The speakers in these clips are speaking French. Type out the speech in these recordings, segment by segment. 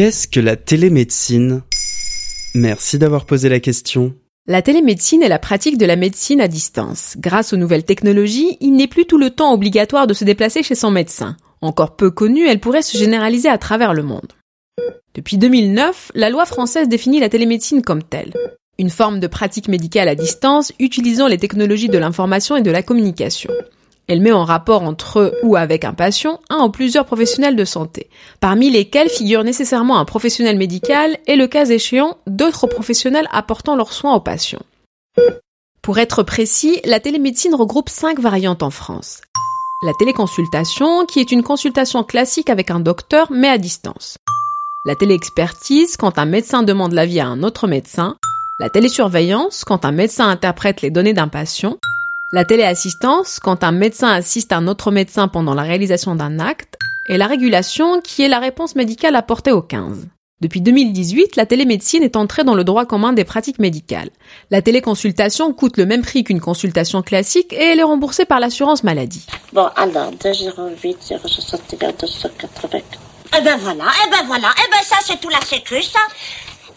Qu'est-ce que la télémédecine? Merci d'avoir posé la question. La télémédecine est la pratique de la médecine à distance. Grâce aux nouvelles technologies, il n'est plus tout le temps obligatoire de se déplacer chez son médecin. Encore peu connue, elle pourrait se généraliser à travers le monde. Depuis 2009, la loi française définit la télémédecine comme telle. Une forme de pratique médicale à distance utilisant les technologies de l'information et de la communication. Elle met en rapport entre ou avec un patient un ou plusieurs professionnels de santé, parmi lesquels figure nécessairement un professionnel médical et le cas échéant d'autres professionnels apportant leurs soins aux patients. Pour être précis, la télémédecine regroupe cinq variantes en France. La téléconsultation, qui est une consultation classique avec un docteur mais à distance. La téléexpertise, quand un médecin demande l'avis à un autre médecin. La télésurveillance, quand un médecin interprète les données d'un patient. La téléassistance, quand un médecin assiste un autre médecin pendant la réalisation d'un acte, et la régulation, qui est la réponse médicale apportée au 15. Depuis 2018, la télémédecine est entrée dans le droit commun des pratiques médicales. La téléconsultation coûte le même prix qu'une consultation classique et elle est remboursée par l'assurance maladie. Bon, alors, 208, 061, 280. Eh ben voilà, eh ben voilà, eh ben ça c'est tout la sécu, ça.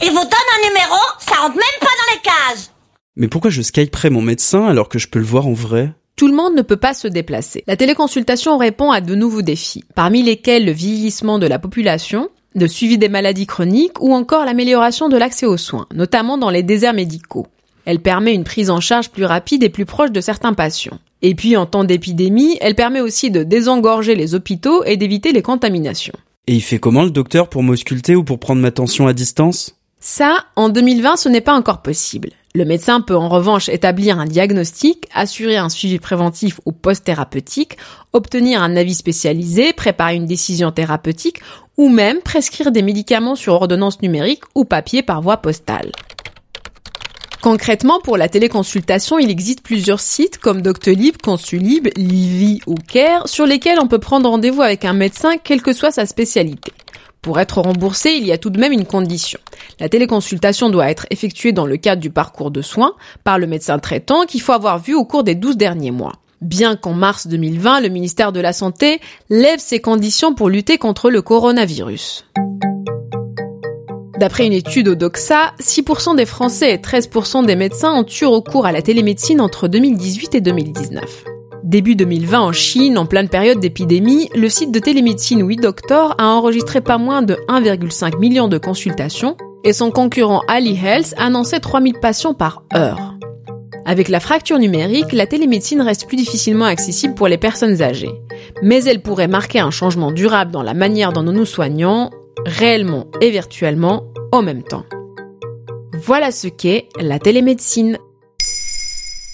Il vous donne un numéro, ça rentre même pas dans les cases. Mais pourquoi je skyperai mon médecin alors que je peux le voir en vrai? Tout le monde ne peut pas se déplacer. La téléconsultation répond à de nouveaux défis, parmi lesquels le vieillissement de la population, le suivi des maladies chroniques ou encore l'amélioration de l'accès aux soins, notamment dans les déserts médicaux. Elle permet une prise en charge plus rapide et plus proche de certains patients. Et puis en temps d'épidémie, elle permet aussi de désengorger les hôpitaux et d'éviter les contaminations. Et il fait comment le docteur pour m'ausculter ou pour prendre ma tension à distance? Ça, en 2020, ce n'est pas encore possible. Le médecin peut en revanche établir un diagnostic, assurer un suivi préventif ou post-thérapeutique, obtenir un avis spécialisé, préparer une décision thérapeutique ou même prescrire des médicaments sur ordonnance numérique ou papier par voie postale. Concrètement, pour la téléconsultation, il existe plusieurs sites comme Doctolib, Consulib, Livy ou Care sur lesquels on peut prendre rendez-vous avec un médecin quelle que soit sa spécialité. Pour être remboursé, il y a tout de même une condition. La téléconsultation doit être effectuée dans le cadre du parcours de soins par le médecin traitant qu'il faut avoir vu au cours des 12 derniers mois. Bien qu'en mars 2020, le ministère de la Santé lève ses conditions pour lutter contre le coronavirus. D'après une étude au Doxa, 6% des Français et 13% des médecins ont eu recours à la télémédecine entre 2018 et 2019. Début 2020 en Chine, en pleine période d'épidémie, le site de télémédecine WeDoctor a enregistré pas moins de 1,5 million de consultations et son concurrent Ali Health annonçait 3000 patients par heure. Avec la fracture numérique, la télémédecine reste plus difficilement accessible pour les personnes âgées. Mais elle pourrait marquer un changement durable dans la manière dont nous nous soignons, réellement et virtuellement, en même temps. Voilà ce qu'est la télémédecine.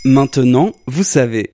Maintenant, vous savez.